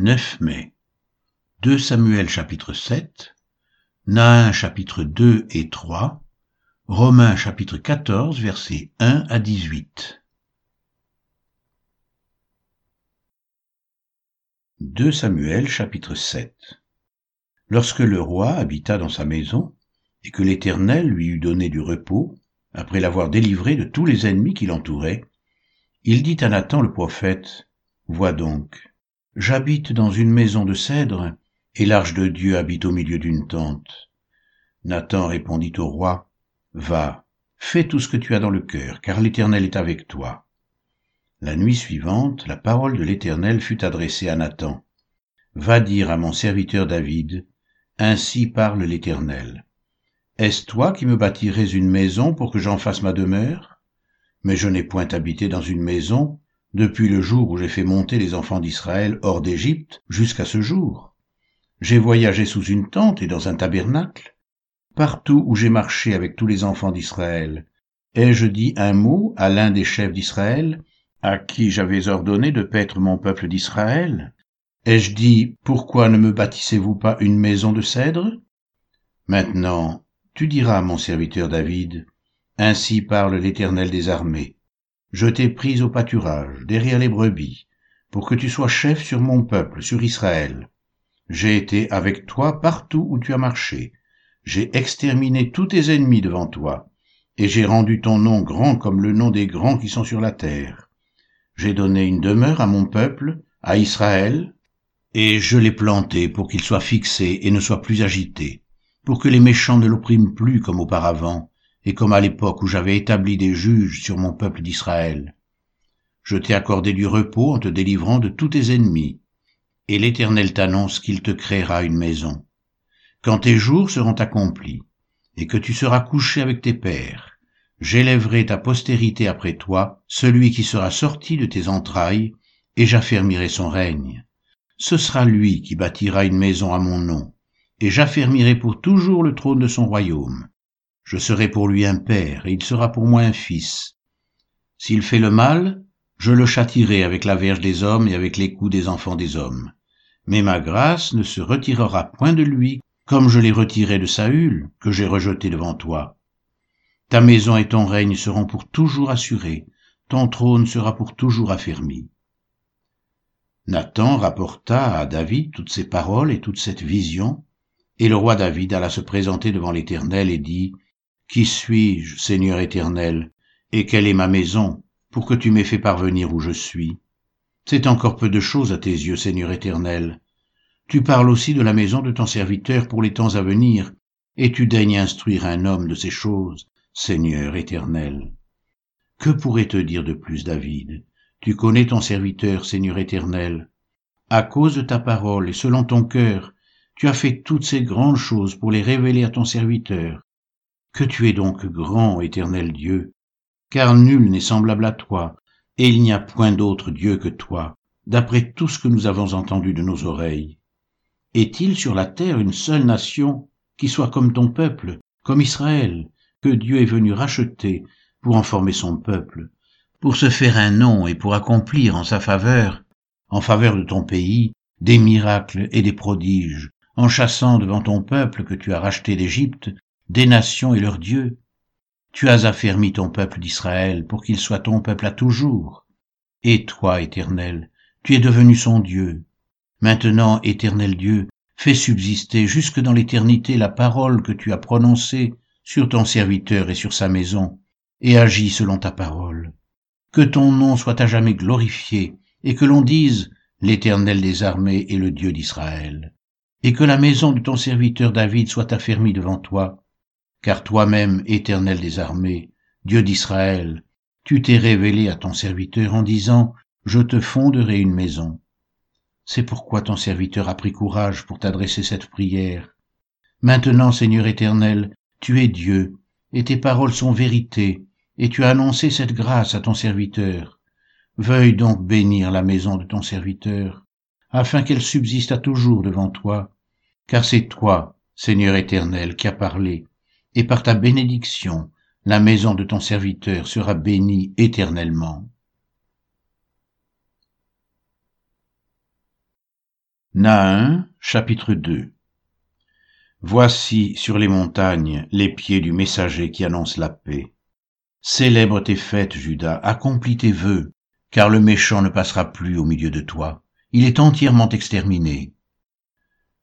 9 mai. 2 Samuel chapitre 7, Nain chapitre 2 et 3, Romains chapitre 14 versets 1 à 18. 2 Samuel chapitre 7 Lorsque le roi habita dans sa maison, et que l'Éternel lui eut donné du repos, après l'avoir délivré de tous les ennemis qui l'entouraient, il dit à Nathan le prophète, Vois donc, J'habite dans une maison de cèdre, et l'arche de Dieu habite au milieu d'une tente. Nathan répondit au roi, Va, fais tout ce que tu as dans le cœur, car l'Éternel est avec toi. La nuit suivante, la parole de l'Éternel fut adressée à Nathan. Va dire à mon serviteur David, Ainsi parle l'Éternel. Est-ce toi qui me bâtirais une maison pour que j'en fasse ma demeure? Mais je n'ai point habité dans une maison, depuis le jour où j'ai fait monter les enfants d'Israël hors d'Égypte jusqu'à ce jour. J'ai voyagé sous une tente et dans un tabernacle. Partout où j'ai marché avec tous les enfants d'Israël, ai-je dit un mot à l'un des chefs d'Israël, à qui j'avais ordonné de paître mon peuple d'Israël Ai-je dit, pourquoi ne me bâtissez-vous pas une maison de cèdre? Maintenant, tu diras mon serviteur David, Ainsi parle l'Éternel des armées. Je t'ai pris au pâturage, derrière les brebis, pour que tu sois chef sur mon peuple, sur Israël. J'ai été avec toi partout où tu as marché. J'ai exterminé tous tes ennemis devant toi, et j'ai rendu ton nom grand comme le nom des grands qui sont sur la terre. J'ai donné une demeure à mon peuple, à Israël, et je l'ai planté pour qu'il soit fixé et ne soit plus agité, pour que les méchants ne l'oppriment plus comme auparavant, et comme à l'époque où j'avais établi des juges sur mon peuple d'Israël. Je t'ai accordé du repos en te délivrant de tous tes ennemis, et l'Éternel t'annonce qu'il te créera une maison. Quand tes jours seront accomplis, et que tu seras couché avec tes pères, j'élèverai ta postérité après toi, celui qui sera sorti de tes entrailles, et j'affermirai son règne. Ce sera lui qui bâtira une maison à mon nom, et j'affermirai pour toujours le trône de son royaume. Je serai pour lui un père, et il sera pour moi un fils. S'il fait le mal, je le châtirai avec la verge des hommes et avec les coups des enfants des hommes. Mais ma grâce ne se retirera point de lui, comme je l'ai retiré de Saül, que j'ai rejeté devant toi. Ta maison et ton règne seront pour toujours assurés, ton trône sera pour toujours affermi. Nathan rapporta à David toutes ces paroles et toute cette vision, et le roi David alla se présenter devant l'Éternel et dit, qui suis-je, Seigneur éternel, et quelle est ma maison, pour que tu m'aies fait parvenir où je suis? C'est encore peu de choses à tes yeux, Seigneur éternel. Tu parles aussi de la maison de ton serviteur pour les temps à venir, et tu daignes instruire un homme de ces choses, Seigneur éternel. Que pourrait te dire de plus, David? Tu connais ton serviteur, Seigneur éternel. À cause de ta parole et selon ton cœur, tu as fait toutes ces grandes choses pour les révéler à ton serviteur. Que tu es donc grand, éternel Dieu, car nul n'est semblable à toi, et il n'y a point d'autre Dieu que toi, d'après tout ce que nous avons entendu de nos oreilles. Est-il sur la terre une seule nation qui soit comme ton peuple, comme Israël, que Dieu est venu racheter pour en former son peuple, pour se faire un nom et pour accomplir en sa faveur, en faveur de ton pays, des miracles et des prodiges, en chassant devant ton peuple que tu as racheté d'Égypte des nations et leur Dieu. Tu as affermi ton peuple d'Israël pour qu'il soit ton peuple à toujours. Et toi, Éternel, tu es devenu son Dieu. Maintenant, Éternel Dieu, fais subsister jusque dans l'éternité la parole que tu as prononcée sur ton serviteur et sur sa maison, et agis selon ta parole. Que ton nom soit à jamais glorifié, et que l'on dise, l'Éternel des armées est le Dieu d'Israël, et que la maison de ton serviteur David soit affermie devant toi, car toi-même, éternel des armées, Dieu d'Israël, tu t'es révélé à ton serviteur en disant, Je te fonderai une maison. C'est pourquoi ton serviteur a pris courage pour t'adresser cette prière. Maintenant, Seigneur éternel, tu es Dieu, et tes paroles sont vérité, et tu as annoncé cette grâce à ton serviteur. Veuille donc bénir la maison de ton serviteur, afin qu'elle subsiste à toujours devant toi, car c'est toi, Seigneur éternel, qui as parlé, et par ta bénédiction, la maison de ton serviteur sera bénie éternellement. Nahin, chapitre 2 Voici sur les montagnes les pieds du messager qui annonce la paix. Célèbre tes fêtes, Judas, accomplis tes vœux, car le méchant ne passera plus au milieu de toi. Il est entièrement exterminé.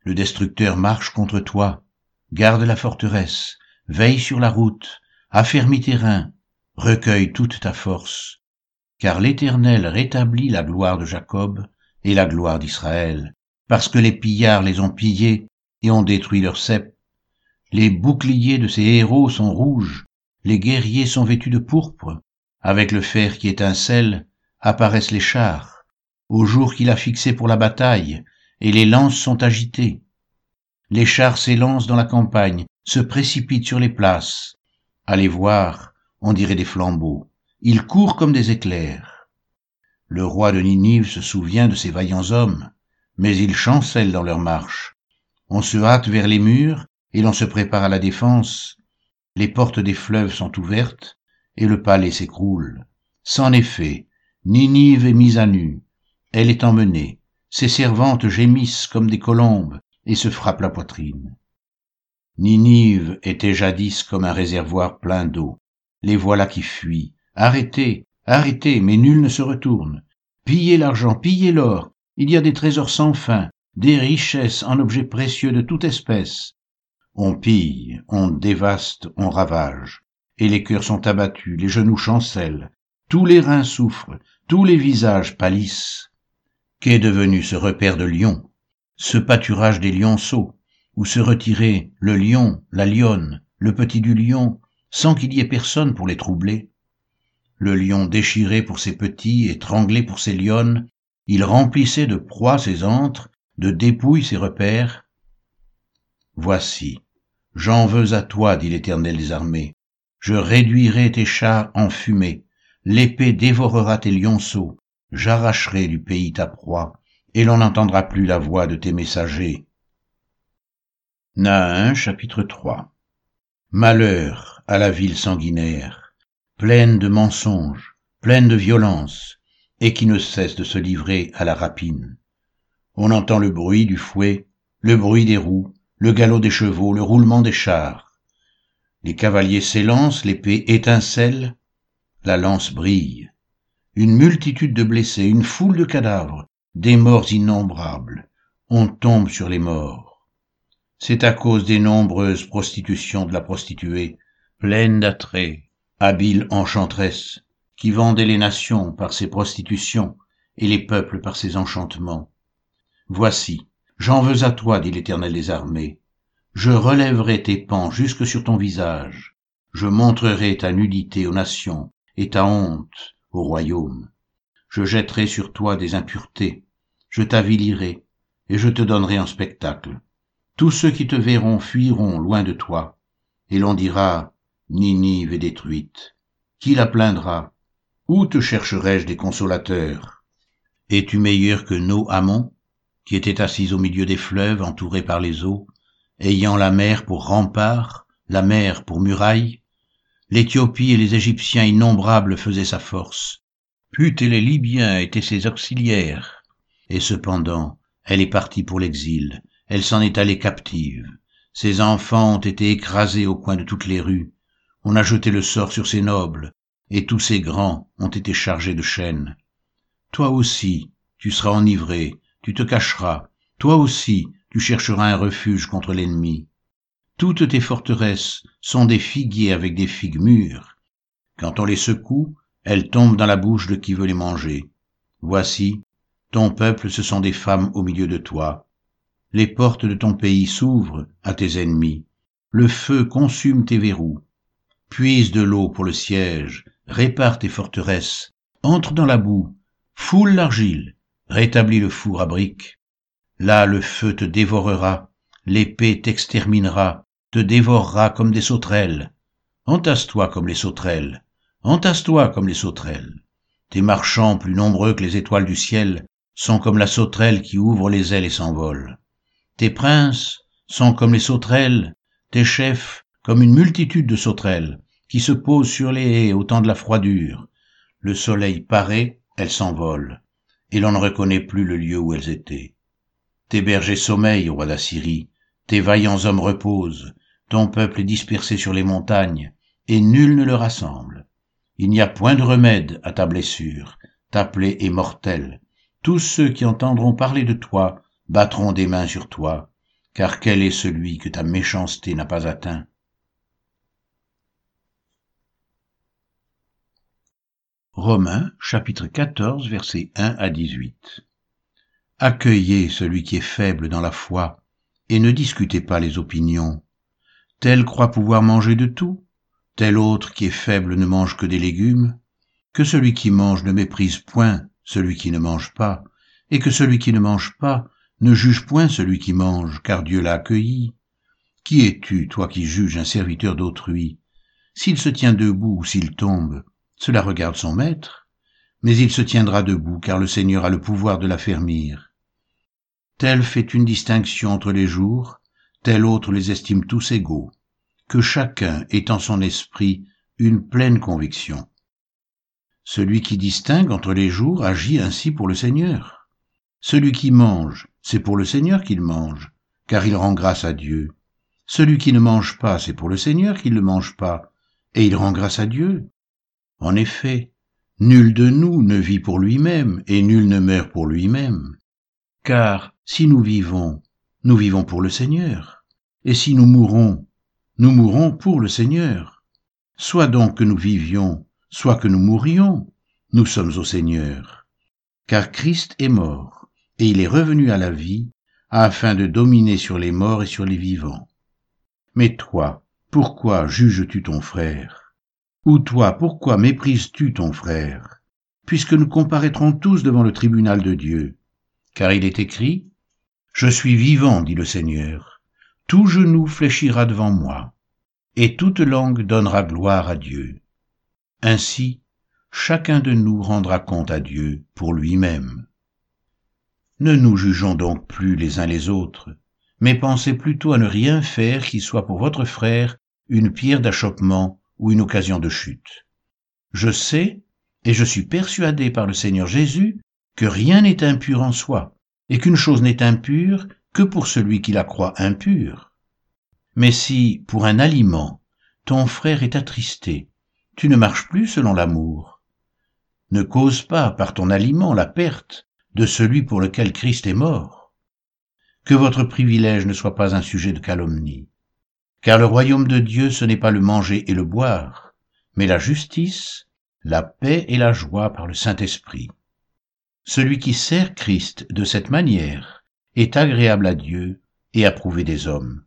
Le destructeur marche contre toi. Garde la forteresse, veille sur la route, affermis tes reins, recueille toute ta force. Car l'Éternel rétablit la gloire de Jacob et la gloire d'Israël parce que les pillards les ont pillés et ont détruit leurs cep. Les boucliers de ces héros sont rouges, les guerriers sont vêtus de pourpre, avec le fer qui étincelle, apparaissent les chars, au jour qu'il a fixé pour la bataille, et les lances sont agitées. Les chars s'élancent dans la campagne, se précipitent sur les places. Les voir, on dirait des flambeaux. Ils courent comme des éclairs. Le roi de Ninive se souvient de ces vaillants hommes mais ils chancellent dans leur marche. On se hâte vers les murs et l'on se prépare à la défense. Les portes des fleuves sont ouvertes et le palais s'écroule. C'en est fait, Ninive est mise à nu. Elle est emmenée. Ses servantes gémissent comme des colombes et se frappent la poitrine. Ninive était jadis comme un réservoir plein d'eau. Les voilà qui fuient. Arrêtez, arrêtez, mais nul ne se retourne. Pillez l'argent, pillez l'or, il y a des trésors sans fin, des richesses en objets précieux de toute espèce. On pille, on dévaste, on ravage, et les cœurs sont abattus, les genoux chancellent, tous les reins souffrent, tous les visages pâlissent. Qu'est devenu ce repère de lions, ce pâturage des lionceaux, où se retirait le lion, la lionne, le petit du lion, sans qu'il y ait personne pour les troubler Le lion déchiré pour ses petits, étranglé pour ses lionnes, il remplissait de proies ses antres, de dépouilles ses repères. Voici, j'en veux à toi, dit l'Éternel des armées. Je réduirai tes chars en fumée, l'épée dévorera tes lionceaux, j'arracherai du pays ta proie, et l'on n'entendra plus la voix de tes messagers. Nahin chapitre 3 Malheur à la ville sanguinaire, pleine de mensonges, pleine de violence, et qui ne cesse de se livrer à la rapine. On entend le bruit du fouet, le bruit des roues, le galop des chevaux, le roulement des chars. Les cavaliers s'élancent, l'épée étincelle, la lance brille. Une multitude de blessés, une foule de cadavres, des morts innombrables. On tombe sur les morts. C'est à cause des nombreuses prostitutions de la prostituée, pleine d'attraits, habile enchanteresse, qui vendait les nations par ses prostitutions et les peuples par ses enchantements. Voici, j'en veux à toi, dit l'Éternel des armées. Je relèverai tes pans jusque sur ton visage. Je montrerai ta nudité aux nations et ta honte au royaume. Je jetterai sur toi des impuretés. Je t'avilirai et je te donnerai en spectacle. Tous ceux qui te verront fuiront loin de toi, et l'on dira, Ninive est détruite. Qui la plaindra? Où te chercherai-je des consolateurs? Es-tu meilleur que nos Amon, qui était assis au milieu des fleuves entourés par les eaux, ayant la mer pour rempart, la mer pour muraille? L'Éthiopie et les Égyptiens innombrables faisaient sa force. Put et les Libyens étaient ses auxiliaires. Et cependant, elle est partie pour l'exil, elle s'en est allée captive. Ses enfants ont été écrasés au coin de toutes les rues. On a jeté le sort sur ses nobles, et tous ces grands ont été chargés de chaînes. Toi aussi, tu seras enivré, tu te cacheras, toi aussi, tu chercheras un refuge contre l'ennemi. Toutes tes forteresses sont des figuiers avec des figues mûres. Quand on les secoue, elles tombent dans la bouche de qui veut les manger. Voici, ton peuple ce sont des femmes au milieu de toi. Les portes de ton pays s'ouvrent à tes ennemis. Le feu consume tes verrous. Puise de l'eau pour le siège, répare tes forteresses, entre dans la boue, foule l'argile, rétablis le four à briques. Là le feu te dévorera, l'épée t'exterminera, te dévorera comme des sauterelles. Entasse-toi comme les sauterelles, entasse-toi comme les sauterelles. Tes marchands plus nombreux que les étoiles du ciel sont comme la sauterelle qui ouvre les ailes et s'envole. Tes princes sont comme les sauterelles, tes chefs comme une multitude de sauterelles, qui se posent sur les haies au temps de la froidure. Le soleil paraît, elles s'envolent, et l'on ne reconnaît plus le lieu où elles étaient. Tes bergers sommeillent, roi d'Assyrie, tes vaillants hommes reposent, ton peuple est dispersé sur les montagnes, et nul ne le rassemble. Il n'y a point de remède à ta blessure, ta plaie est mortelle. Tous ceux qui entendront parler de toi battront des mains sur toi, car quel est celui que ta méchanceté n'a pas atteint? Romains chapitre 14 versets 1 à 18 Accueillez celui qui est faible dans la foi, et ne discutez pas les opinions. Tel croit pouvoir manger de tout, tel autre qui est faible ne mange que des légumes, que celui qui mange ne méprise point celui qui ne mange pas, et que celui qui ne mange pas ne juge point celui qui mange, car Dieu l'a accueilli. Qui es-tu, toi qui juges un serviteur d'autrui? S'il se tient debout ou s'il tombe, cela regarde son maître, mais il se tiendra debout, car le Seigneur a le pouvoir de l'affermir. Tel fait une distinction entre les jours, tel autre les estime tous égaux, que chacun ait en son esprit une pleine conviction. Celui qui distingue entre les jours agit ainsi pour le Seigneur. Celui qui mange, c'est pour le Seigneur qu'il mange, car il rend grâce à Dieu. Celui qui ne mange pas, c'est pour le Seigneur qu'il ne mange pas, et il rend grâce à Dieu. En effet, nul de nous ne vit pour lui-même, et nul ne meurt pour lui-même. Car si nous vivons, nous vivons pour le Seigneur, et si nous mourons, nous mourons pour le Seigneur. Soit donc que nous vivions, soit que nous mourions, nous sommes au Seigneur. Car Christ est mort et il est revenu à la vie, afin de dominer sur les morts et sur les vivants. Mais toi, pourquoi juges-tu ton frère? Ou toi, pourquoi méprises-tu ton frère? Puisque nous comparaîtrons tous devant le tribunal de Dieu. Car il est écrit, Je suis vivant, dit le Seigneur, tout genou fléchira devant moi, et toute langue donnera gloire à Dieu. Ainsi, chacun de nous rendra compte à Dieu pour lui-même. Ne nous jugeons donc plus les uns les autres, mais pensez plutôt à ne rien faire qui soit pour votre frère une pierre d'achoppement ou une occasion de chute. Je sais, et je suis persuadé par le Seigneur Jésus, que rien n'est impur en soi, et qu'une chose n'est impure que pour celui qui la croit impure. Mais si, pour un aliment, ton frère est attristé, tu ne marches plus selon l'amour. Ne cause pas par ton aliment la perte de celui pour lequel Christ est mort. Que votre privilège ne soit pas un sujet de calomnie. Car le royaume de Dieu, ce n'est pas le manger et le boire, mais la justice, la paix et la joie par le Saint-Esprit. Celui qui sert Christ de cette manière est agréable à Dieu et approuvé des hommes.